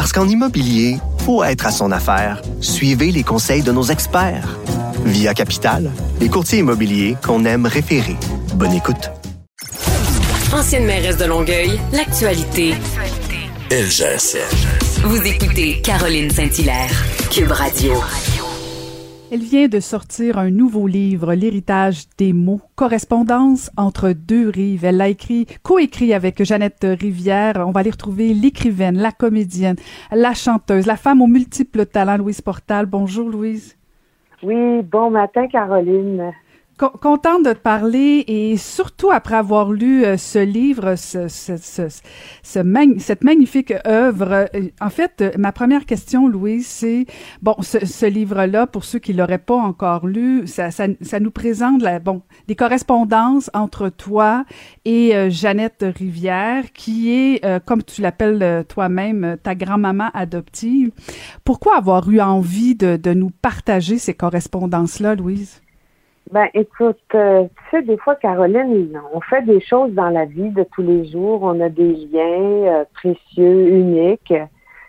Parce qu'en immobilier, faut être à son affaire. Suivez les conseils de nos experts. Via Capital, les courtiers immobiliers qu'on aime référer. Bonne écoute. Ancienne mairesse de Longueuil, l'actualité. LGSN. Vous écoutez Caroline Saint-Hilaire, Cube Radio. Elle vient de sortir un nouveau livre, L'héritage des mots, correspondance entre deux rives. Elle l'a écrit, coécrit avec Jeannette Rivière. On va aller retrouver l'écrivaine, la comédienne, la chanteuse, la femme aux multiples talents, Louise Portal. Bonjour, Louise. Oui, bon matin, Caroline contente de te parler et surtout après avoir lu euh, ce livre, ce, ce, ce, cette magnifique œuvre. Euh, en fait, euh, ma première question, Louise, c'est bon, ce, livre-là, pour ceux qui l'auraient pas encore lu, ça, ça, ça, nous présente la, bon des correspondances entre toi et Jeannette Rivière, qui est, comme tu l'appelles toi-même, ta grand-maman adoptive. Pourquoi avoir eu envie de, de nous partager ces correspondances-là, Louise? Ben, écoute, euh, tu sais, des fois, Caroline, on fait des choses dans la vie de tous les jours. On a des liens euh, précieux, uniques.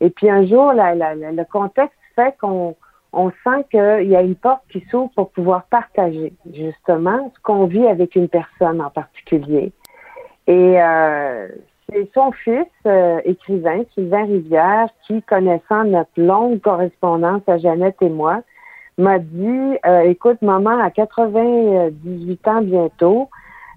Et puis un jour, la, le contexte fait qu'on on sent qu'il y a une porte qui s'ouvre pour pouvoir partager justement ce qu'on vit avec une personne en particulier. Et euh, c'est son fils, euh, écrivain, Sylvain Rivière, qui, connaissant notre longue correspondance à Jeannette et moi, m'a dit euh, écoute, maman, à 98 ans bientôt,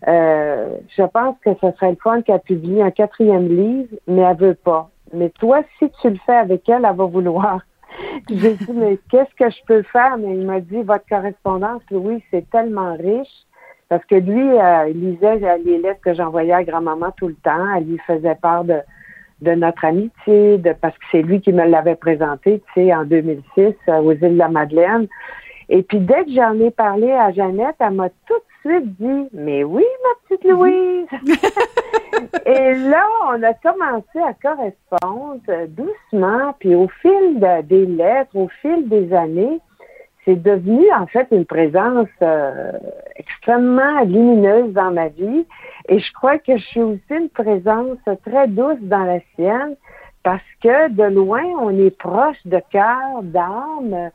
euh, je pense que ce serait le fun qu'elle publie un quatrième livre, mais elle veut pas. Mais toi, si tu le fais avec elle, elle va vouloir. J'ai dit, mais qu'est-ce que je peux faire? Mais il m'a dit, votre correspondance, Louis, c'est tellement riche. Parce que lui, euh, il lisait les lettres que j'envoyais à grand-maman tout le temps. Elle lui faisait part de, de notre amitié, de, parce que c'est lui qui me l'avait présenté, tu sais, en 2006 euh, aux îles de la Madeleine. Et puis dès que j'en ai parlé à Jeannette, elle m'a tout de suite dit Mais oui, ma petite mhm. Louise. Et là, on a commencé à correspondre doucement, puis au fil des lettres, au fil des années, c'est devenu en fait une présence euh, extrêmement lumineuse dans ma vie. Et je crois que je suis aussi une présence très douce dans la sienne parce que de loin, on est proche de cœur, d'âme.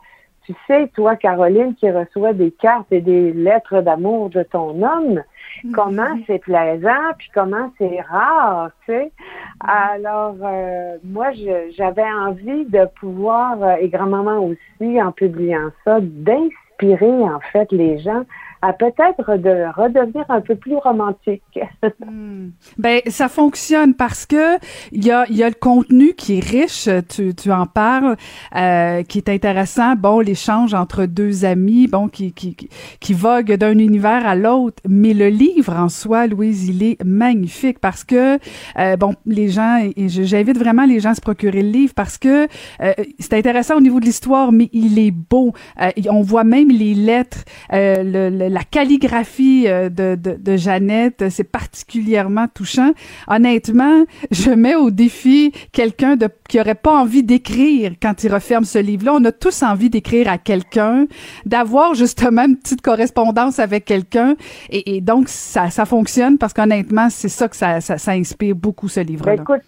Tu sais, toi, Caroline, qui reçoit des cartes et des lettres d'amour de ton homme, mhm. comment c'est plaisant, puis comment c'est rare, tu sais. Alors, euh, moi, j'avais envie de pouvoir, euh, et grand-maman aussi, en publiant ça, d'inspirer, en fait, les gens à peut-être de redevenir un peu plus romantique. hmm. Ben ça fonctionne parce que il y a y a le contenu qui est riche, tu, tu en parles, euh, qui est intéressant. Bon, l'échange entre deux amis, bon qui qui qui vogue d'un univers à l'autre, mais le livre en soi, Louise, il est magnifique parce que euh, bon les gens j'invite vraiment les gens à se procurer le livre parce que euh, c'est intéressant au niveau de l'histoire, mais il est beau. Euh, on voit même les lettres, euh, le la calligraphie euh, de, de, de Jeannette, c'est particulièrement touchant. Honnêtement, je mets au défi quelqu'un de qui aurait pas envie d'écrire quand il referme ce livre-là. On a tous envie d'écrire à quelqu'un, d'avoir justement une petite correspondance avec quelqu'un, et, et, donc ça, ça fonctionne parce qu'honnêtement, c'est ça que ça, ça, ça, inspire beaucoup ce livre-là. Ben, écoute,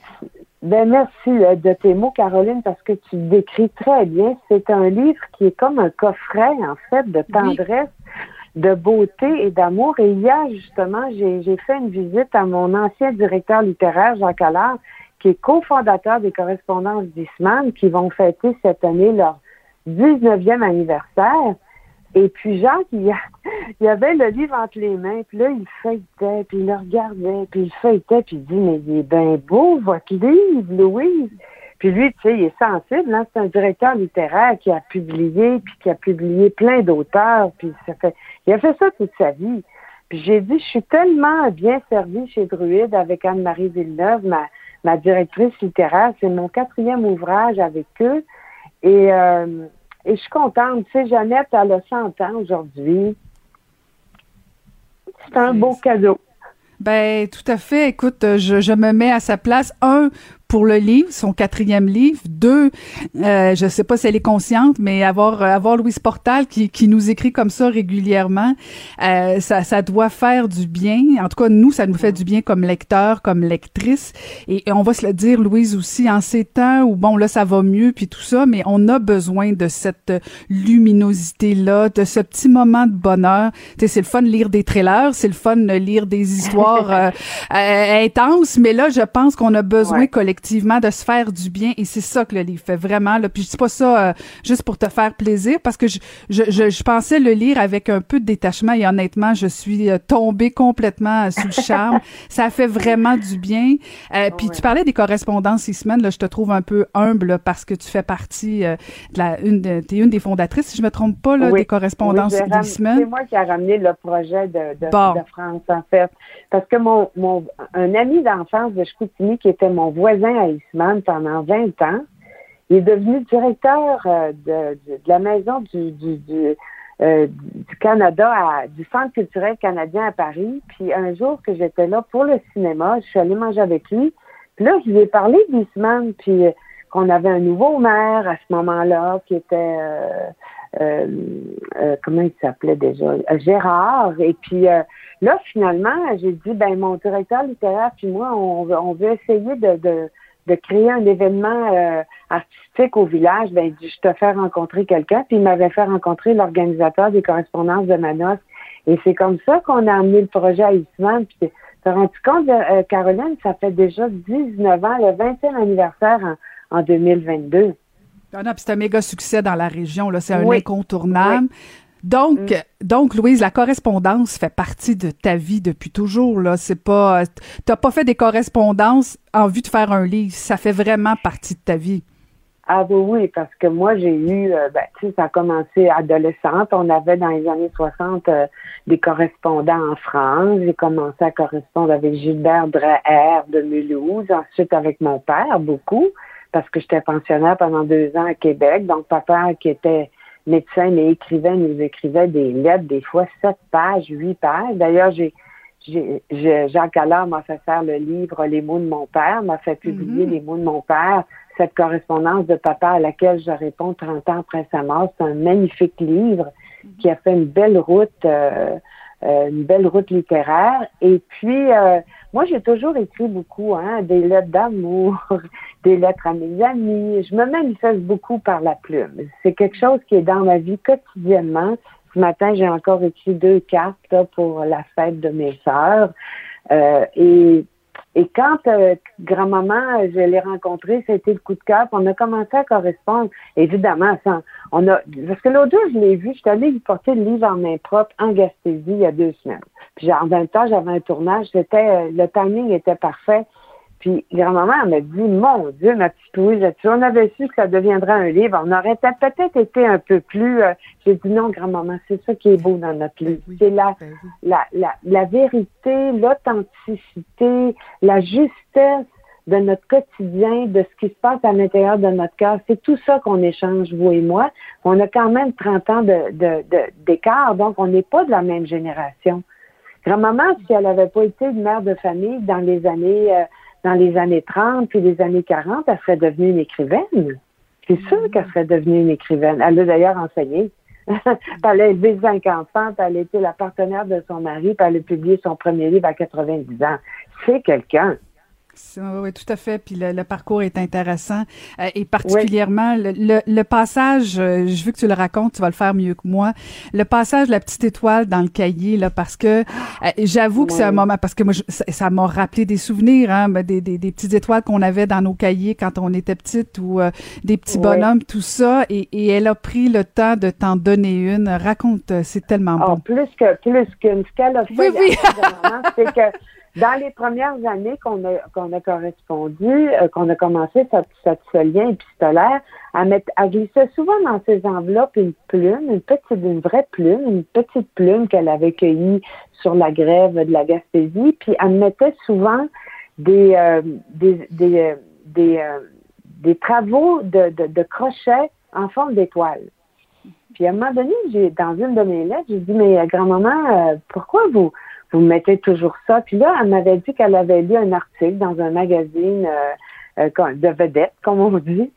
ben merci euh, de tes mots, Caroline, parce que tu décris très bien. C'est un livre qui est comme un coffret, en fait, de tendresse de beauté et d'amour. Et hier, justement, j'ai fait une visite à mon ancien directeur littéraire, Jacques Allard, qui est cofondateur des correspondances d'Isman, qui vont fêter cette année leur 19e anniversaire. Et puis Jacques, il, avait le livre entre les mains, puis là, il feuilletait, puis il le regardait, puis il feuilletait, puis il dit, mais il est bien beau, votre livre, Louise. Puis lui, tu sais, il est sensible. Hein? C'est un directeur littéraire qui a publié, puis qui a publié plein d'auteurs. Puis ça fait, il a fait ça toute sa vie. Puis j'ai dit, je suis tellement bien servie chez Druide avec Anne-Marie Villeneuve, ma, ma directrice littéraire. C'est mon quatrième ouvrage avec eux. Et, euh, et je suis contente. Tu sais, Jeannette, elle a 100 ans aujourd'hui. C'est un beau cadeau. Ben, tout à fait. Écoute, je, je me mets à sa place. Un, pour le livre, son quatrième livre. Deux, euh, je sais pas si elle est consciente, mais avoir avoir Louise Portal qui, qui nous écrit comme ça régulièrement, euh, ça, ça doit faire du bien. En tout cas, nous, ça nous fait du bien comme lecteur, comme lectrice. Et, on va se le dire, Louise aussi, en ces temps où bon là ça va mieux puis tout ça, mais on a besoin de cette luminosité là, de ce petit moment de bonheur. Tu sais, c'est le fun de lire des trailers, c'est le fun de lire des histoires euh, euh, intenses, mais là, je pense qu'on a besoin collectivement de se faire du bien et c'est ça que le livre fait vraiment là. Puis je dis pas ça euh, juste pour te faire plaisir parce que je, je, je, pensais le lire avec un peu de détachement et honnêtement je suis euh, tombée complètement euh, sous le charme. Ça fait vraiment du bien. Puis tu parlais des correspondances ces semaines là je te trouve un peu humble parce que tu fais partie de la une de, t'es une des fondatrices si je me trompe pas là des correspondances oui, semaines. c'est moi qui a ramené le projet de, de, de France en fait. Parce que mon, mon un ami d'enfance de Chicoutimi qui était mon voisin à Eastman pendant 20 ans. Il est devenu directeur euh, de, la maison du, du, du, euh, du Canada, à, du Centre culturel canadien à Paris. Puis un jour que j'étais là pour le cinéma, je suis allée manger avec lui. Puis là, je lui ai parlé d'Eastman, puis euh, qu'on avait un nouveau maire à ce moment-là, qui était... Euh, comment il s'appelait déjà? Gérard. Et puis là, finalement, j'ai dit, ben mon directeur littéraire puis moi, on, on veut essayer de, de créer un événement euh, artistique au village, ben, je te fais rencontrer quelqu'un, puis il m'avait fait rencontrer l'organisateur des correspondances de Manos. Et c'est comme ça qu'on a amené le projet à Eastman. Puis tu rendu compte, euh, Caroline, ça fait déjà 19 ans, le 20e anniversaire en, 2022. Ah non, c'est un méga succès dans la région, là. C'est un incontournable. Donc, mm. donc, Louise, la correspondance fait partie de ta vie depuis toujours. Là, c'est pas, t'as pas fait des correspondances en vue de faire un livre. Ça fait vraiment partie de ta vie. Ah oui, oui, parce que moi, j'ai eu, euh, ben, tu sais, ça a commencé adolescente. On avait dans les années 60 euh, des correspondants en France. J'ai commencé à correspondre avec Gilbert Dreher de Mulhouse, ensuite avec mon père, beaucoup, parce que j'étais pensionnaire pendant deux ans à Québec. Donc, papa qui était médecin, mais écrivain, nous écrivait des lettres, des fois sept pages, huit pages. D'ailleurs, j'ai, j'ai, Jacques Allard m'a fait faire le livre Les mots de mon père, m'a fait publier mm-hmm. Les mots de mon père, cette correspondance de papa à laquelle je réponds 30 ans après sa mort. C'est un magnifique livre mm-hmm. qui a fait une belle route, euh, euh, une belle route littéraire. Et puis, euh, moi, j'ai toujours écrit beaucoup, hein, des lettres d'amour, des lettres à mes amis. Je me manifeste beaucoup par la plume. C'est quelque chose qui est dans ma vie quotidiennement. Ce matin, j'ai encore écrit deux cartes pour la fête de mes sœurs. Euh, et, quand euh, grand-maman, je l'ai rencontrée, c'était le coup de cœur. On a commencé à correspondre, évidemment, sans, on a, parce que l'autre jour, je l'ai vu, je suis allée lui porter le livre en main propre en Gaspésie il y a deux semaines. Puis en même temps, j'avais un tournage, c'était, euh, le timing était parfait. Puis grand-maman m'a dit, mon Dieu, ma petite Louise, si on avait su que ça deviendrait un livre, on aurait peut-être été un peu plus... Euh, j'ai dit non, grand-maman, c'est ça qui est beau dans notre livre. c'est la, ben la, la, la vérité, l'authenticité, la justesse de notre quotidien, de ce qui se passe à l'intérieur de notre cœur. C'est tout ça qu'on échange, vous et moi. On a quand même 30 ans d'écart, de, de, d'écart, donc on n'est pas de la même génération. Grand-maman, si elle n'avait pas été une mère de famille dans les années... Euh, dans les années 30 puis les années 40, elle serait devenue une écrivaine. C'est sûr qu'elle serait devenue une écrivaine. Elle a d'ailleurs enseigné. elle a élevé cinq enfants, puis elle a été la partenaire de son mari, puis elle a publié son premier livre à 90 ans. C'est quelqu'un. Oui, tout à fait. Puis le, parcours est intéressant. Euh, et particulièrement, le, le, passage, euh, je veux que tu le racontes, tu vas le faire mieux que moi. Le passage de la petite étoile dans le cahier, là, parce que euh, j'avoue que c'est un moment, parce que moi, ça m'a rappelé des souvenirs, hein, ben, des, des, des, petites étoiles qu'on avait dans nos cahiers quand on était petite ou des petits bonhommes, tout ça. Et, et, elle a pris le temps de t'en donner une. Raconte, c'est tellement oh, bon. Plus que plus qu'une. Ce qu'elle a fait, oui, oui. c'est que dans les premières années qu'on a, qu'on a correspondu, euh, qu'on a commencé cette, ce lien épistolaire, à mettre, à glisser souvent dans ses enveloppes une plume, une petite, une vraie plume, une petite plume qu'elle avait cueillie sur la grève de la Gaspésie, puis elle mettait souvent des, euh, des, des, euh, des, euh, des travaux de, de, de crochet en forme d'étoile. Puis à un moment donné, j'ai dans une de mes lettres, j'ai dit mais grand-maman, pourquoi vous vous mettez toujours ça Puis là, elle m'avait dit qu'elle avait lu un article dans un magazine de vedette, comme on dit,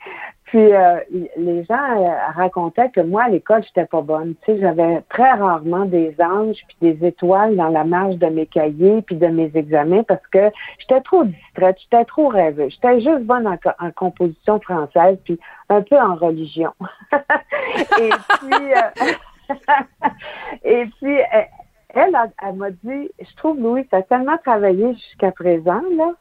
puis euh, les gens euh, racontaient que moi à l'école j'étais pas bonne. Tu sais, j'avais très rarement des anges puis des étoiles dans la marge de mes cahiers puis de mes examens parce que j'étais trop distraite, j'étais trop rêveuse. J'étais juste bonne en, composition française puis un peu en religion. et puis euh, et puis elle, elle, elle m'a dit, je trouve Louis, tu as tellement travaillé jusqu'à présent là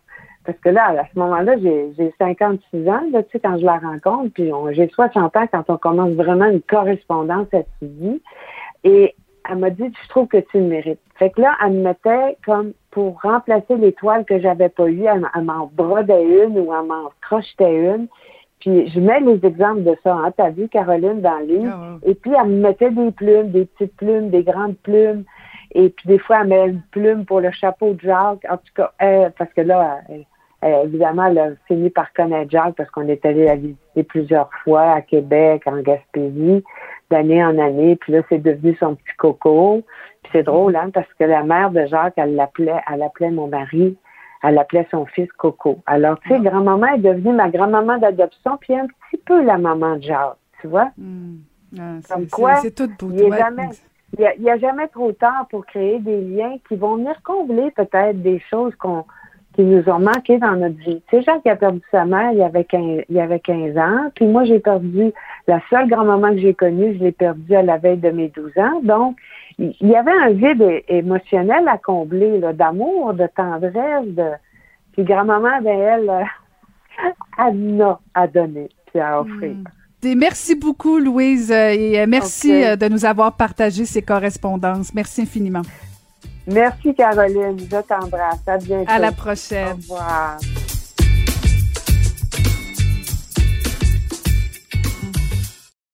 parce que là, à ce moment-là, j'ai 56 ans, là, tu sais, quand je la rencontre, puis j'ai 60 ans quand on commence vraiment une correspondance à vie. Et elle m'a dit, je trouve que tu le mérites. Fait que là, elle me mettait comme pour remplacer l'étoile que j'avais pas eue, elle, m'en brodait une ou elle m'en crochetait une. Puis je mets les exemples de ça. Hein. T'as vu Caroline dans le livre? Ah Et puis elle me mettait des plumes, des petites plumes, des grandes plumes. Et puis des fois, elle met une plume pour le chapeau de Jacques. En tout cas, parce que là, elle, évidemment, elle a fini par connaître Jacques parce qu'on est allé la visiter plusieurs fois à Québec, en Gaspésie, d'année en année. Puis là, c'est devenu son petit coco. Puis c'est drôle, hein, parce que la mère de Jacques, elle l'appelait, elle appelait mon mari, elle appelait son fils Coco. Alors, tu sais, ah. grand-maman est devenue ma grand-maman d'adoption, puis un petit peu la maman de Jacques, tu vois? Hmm. Ah, Comme quoi, c'est tout beau. Il n'y a, a, jamais trop tard pour créer des liens qui vont venir combler peut-être des choses qu'on qui nous ont manqué dans notre vie. Tu sais, Jacques a perdu sa mère il y avait 15, il y avait 15 ans, puis moi j'ai perdu la seule grand-maman que j'ai connue, je l'ai perdue à la veille de mes 12 ans. Donc, il y avait un vide émotionnel à combler, d'amour, de tendresse, de puis grand-maman, ben elle, elle a à donner puis à offrir. Merci beaucoup, Louise, euh, et euh, merci euh, de nous avoir partagé ces correspondances. Merci infiniment. Merci, Caroline. Je t'embrasse. À bientôt. À la prochaine. Au revoir.